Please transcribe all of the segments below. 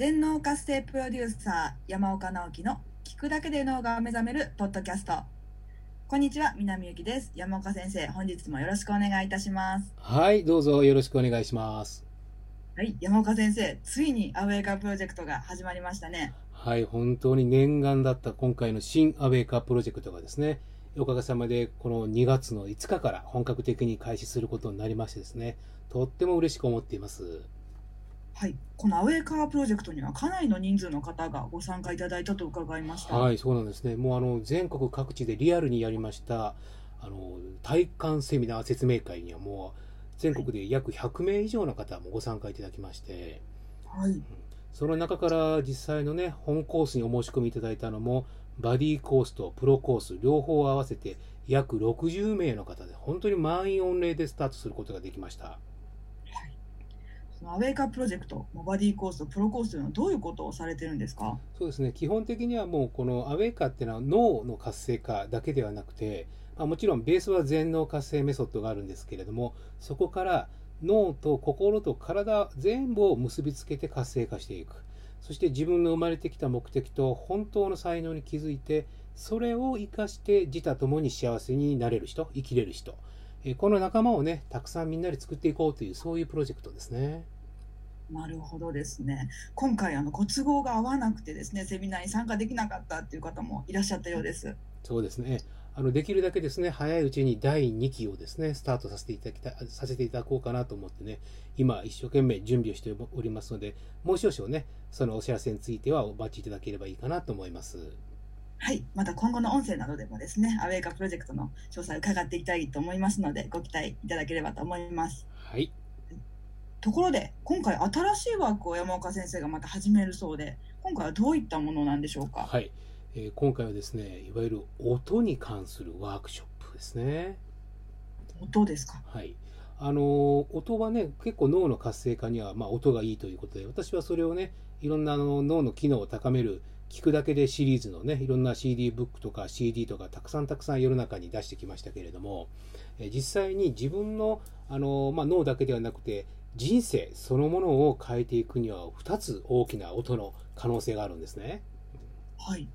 全脳活性プロデューサー山岡直樹の聞くだけで脳が目覚めるポッドキャストこんにちは南ゆきです山岡先生本日もよろしくお願いいたしますはい、どうぞよろしくお願いします。はい山岡先生ついにアウェイカープロジェクトが始まりましたねはい、本当に念願だった今回の新アウェイカープロジェクトがですね、おかげさまでこの2月の5日から本格的に開始することになりましてですね、とっても嬉しく思っています。はい。このアウェイカープロジェクトにはかなりの人数の方がご参加いただいたと伺いました。はい、そうなんですね。もうあの全国各地でリアルにやりました、あの体感セミナー説明会にはもう全国で約100名以上の方もご参加いただきまして、はい。その中から実際のね、本コースにお申し込みいただいたのも、バディコースとプロコース両方合わせて約60名の方で、本当に満員御礼でスタートすることができました。そのアウェイカプロジェクトバディコースとプロコースというのはどういうことをされてるんですか？そうですね、基本的にはもうこのアウェイカーっていうのは脳の活性化だけではなくて、まあ、もちろんベースは全脳活性メソッドがあるんですけれども、そこから脳と心と体全部を結びつけて活性化していく。そして自分の生まれてきた目的と本当の才能に気づいて、それを生かして自他ともに幸せになれる人、生きれる人。えーこの仲間をね、たくさんみんなで作っていこうという、そういうプロジェクトですね。なるほどですね。今回あのご都合が合わなくてですね、セミナーに参加できなかったっていう方もいらっしゃったようです。そうですね。あのできるだけですね、早いうちに第2期をですね、スタートさせていただきたさせていただこうかなと思ってね、今一生懸命準備をしておりますので、もう少々ね、そのお知らせについてはお待ちいただければいいかなと思います。はい、また今後の音声などでもですね、アウェイカープロジェクトの詳細を伺っていきたいと思いますので、ご期待いただければと思います。はい。ところで、今回新しいワークを山岡先生がまた始めるそうで、今回はどういったものなんでしょうか？はい。えー今回はですね、いわゆる音に関するワークショップですね。音ですか？はい。あのー音はね、結構脳の活性化には、まあ、音がいいということで、私はそれをね、いろんなあの脳の機能を高める、聞くだけでシリーズのね、いろんな CD ブックとか CD とかたくさんたくさん世の中に出してきましたけれども、えー実際に自分の、あのーまあ、脳だけではなくて、人生そのものを変えていくには2つ大きな音の可能性があるんですね。はい。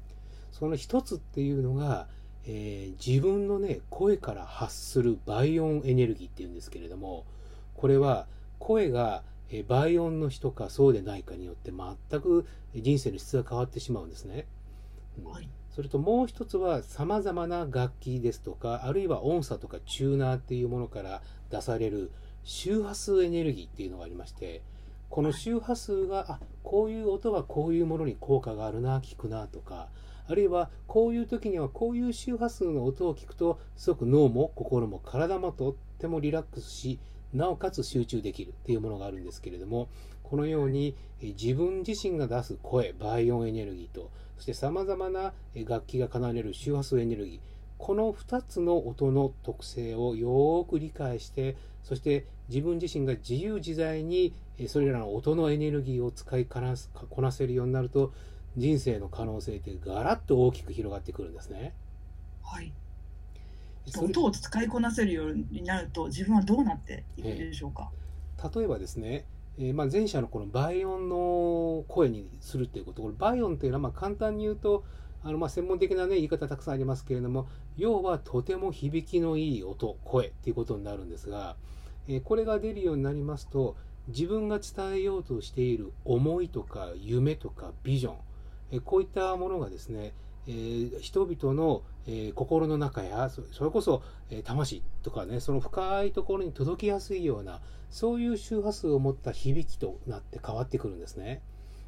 その一つっていうのが、えー自分のね声から発する倍音エネルギーっていうんですけれどもこれは声がえー倍音の人かそうでないかによって全く人生の質が変わってしまうんですね。うん。はい。それともう一つは様々な楽器ですとかあるいは音差とかチューナーっていうものから出される周波数エネルギーっていうのがありましてこの周波数があこういう音はこういうものに効果があるな聞くなとかあるいはこういう時にはこういう周波数の音を聞くとすごく脳も心も体もとってもリラックスしなおかつ集中できるっていうものがあるんですけれどもこのように自分自身が出す声倍音エネルギーとそしてさまざまな楽器が奏でる周波数エネルギーこの2つの音の特性をよーく理解してそして自分自身が自由自在にそれらの音のエネルギーを使いこなすこなせるようになると人生の可能性ってガラッと大きく広がってくるんですね。はい。音を使いこなせるようになると、自分はどうなっていくでしょうか？例えばですね、えーまあ、前者のこの倍音の声にするっていうこと。これ倍音っていうのはまあ簡単に言うとあのまあ専門的な、ね、言い方たくさんありますけれども要はとても響きのいい音声っていうことになるんですが、えーこれが出るようになりますと自分が伝えようとしている思いとか夢とかビジョン、えーこういったものがですね、えー人々の、えー心の中やそそれこそ、えー魂とかねその深いところに届きやすいようなそういう周波数を持った響きとなって変わってくるんですね。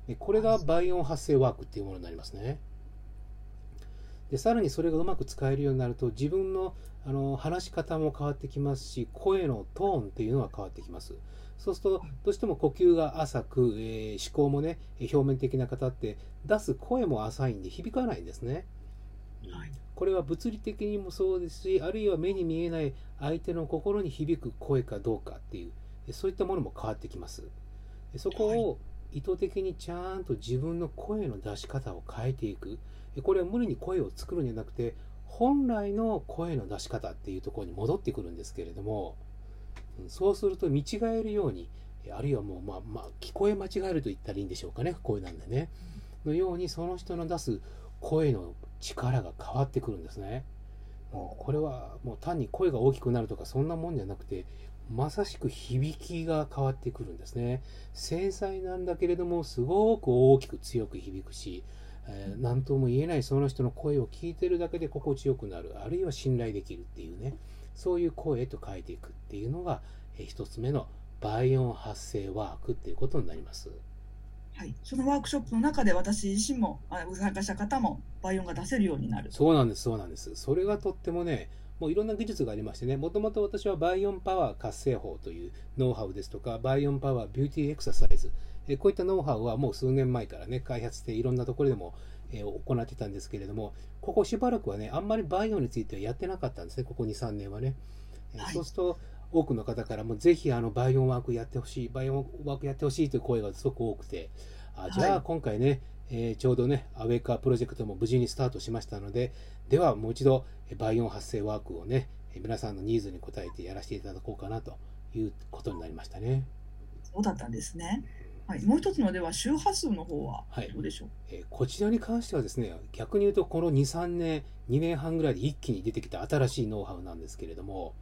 でこれが倍音発生ワークっていうものになりますね。でさらにそれがうまく使えるようになると自分のあの話し方も変わってきますし声のトーンっていうのが変わってきます。そうするとどうしても呼吸が浅く、えー思考もね表面的な方って出す声も浅いんで響かないんですね。はい。これは物理的にもそうですしあるいは目に見えない相手の心に響く声かどうかっていうそういったものも変わってきますそこを意図的にちゃんと自分の声の出し方を変えていくこれは無理に声を作るんじゃなくて本来の声の出し方っていうところに戻ってくるんですけれどもうんそうすると見違えるようにあるいはもう、まあ、まあ、聞こえ間違えると言ったらいいんでしょうかね、声なんでね。のように、その人の出す声の力が変わってくるんですね。もうこれはもう単に声が大きくなるとかそんなもんじゃなくて、まさしく響きが変わってくるんですね。繊細なんだけれども、すごく大きく強く響くし、えー、何とも言えないその人の声を聞いてるだけで心地よくなる、あるいは信頼できるっていうね、そういう声へと変えていくっていうのが、えー、一つ目の倍音発声ワークっていうことになります。はい、そのワークショップの中で私自身も参加した方も倍音が出せるようになる。そうなんですそうなんです。それがとってもねもういろんな技術がありましてねもともと私はバイオンパワー活性法というノウハウですとかバイオンパワービューティーエクササイズえこういったノウハウはもう数年前からね開発していろんなところでもえ行ってたんですけれどもここしばらくはねあんまりバイオンについてはやってなかったんですねここ23年はね、はい、そうすると多くの方からもぜひあのバイオンワークやってほしいバイオンワークやってほしいという声がすごく多くてあじゃあ今回ね、はい、えー、ちょうどねアウェイカープロジェクトも無事にスタートしましたのでではもう一度バイオン発生ワークをね皆さんのニーズに応えてやらせていただこうかなということになりましたね。そうだったんですね。はい、もう一つのでは周波数の方はどうでしょう、はい、えー、こちらに関してはですね逆に言うとこの23年2年半ぐらいで一気に出てきた新しいノウハウなんですけれども、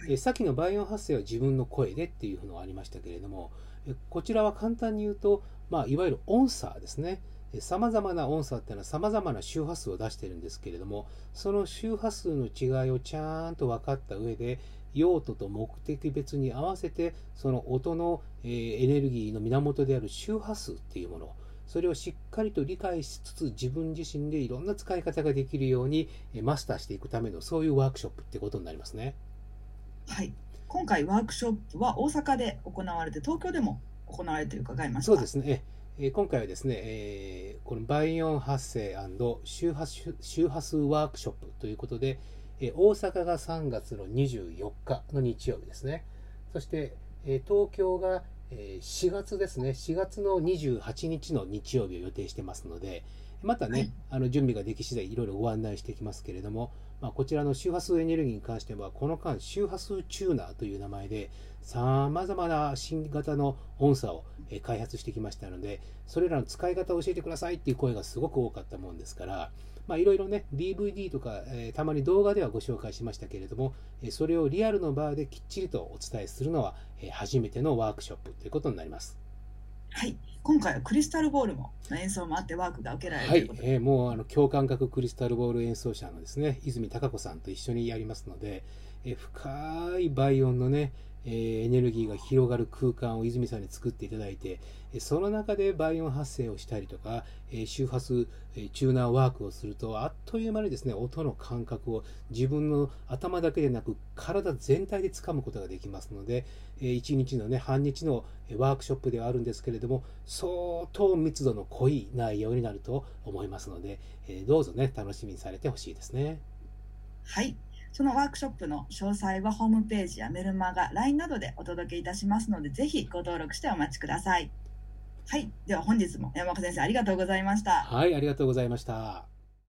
はい、えー、さっきのバイオン発生は自分の声でっていうのがありましたけれども、えー、こちらは簡単に言うと、まあ、いわゆる音差ですね。さまざまな音差っていうのはさまざまな周波数を出してるんですけれどもその周波数の違いをちゃんと分かった上で用途と目的別に合わせてその音の、えー、エネルギーの源である周波数っていうものそれをしっかりと理解しつつ自分自身でいろんな使い方ができるようにマスターしていくためのそういうワークショップってことになりますね。はい。今回ワークショップは大阪で行われて東京でも行われて伺いましたそうですね。え今回はですね、えー、このバイオン発生周波周波数ワークショップということで、え大阪が3月の24日の日曜日ですね。そして、え東京が、え4月ですね。4月の28日の日曜日を予定してますので、またね、はい、あの準備ができ次第いろいろご案内していきますけれども、まあ、こちらの周波数エネルギーに関しては、この間、周波数チューナーという名前で、さまざまな新型の音差を開発してきましたので、それらの使い方を教えてくださいっていう声がすごく多かったもんですから、まあ、いろいろね、DVD とか、えー、たまに動画ではご紹介しましたけれども、えそれをリアルの場できっちりとお伝えするのは、え初めてのワークショップということになります。はい。今回はクリスタルボールも演奏もあってワークが受けられるはい、えー、もうあの共感覚クリスタルボール演奏者のですね泉貴子さんと一緒にやりますので、えー、深い倍音のね、え、エネルギーが広がる空間を泉さんに作っていただいて、その中で倍音発生をしたりとか、え周波数、えチューナーワークをすると、あっという間にですね、音の感覚を自分の頭だけでなく、体全体で掴むことができますので、え1日のね、半日のワークショップではあるんですけれども、相当密度の濃い内容になると思いますので、えどうぞね、楽しみにされてほしいですね。はい。そのワークショップの詳細はホームページやメルマガ、LINE などでお届けいたしますので、ぜひご登録してお待ちください。はい。では本日も山岡先生ありがとうございました。はい、ありがとうございました。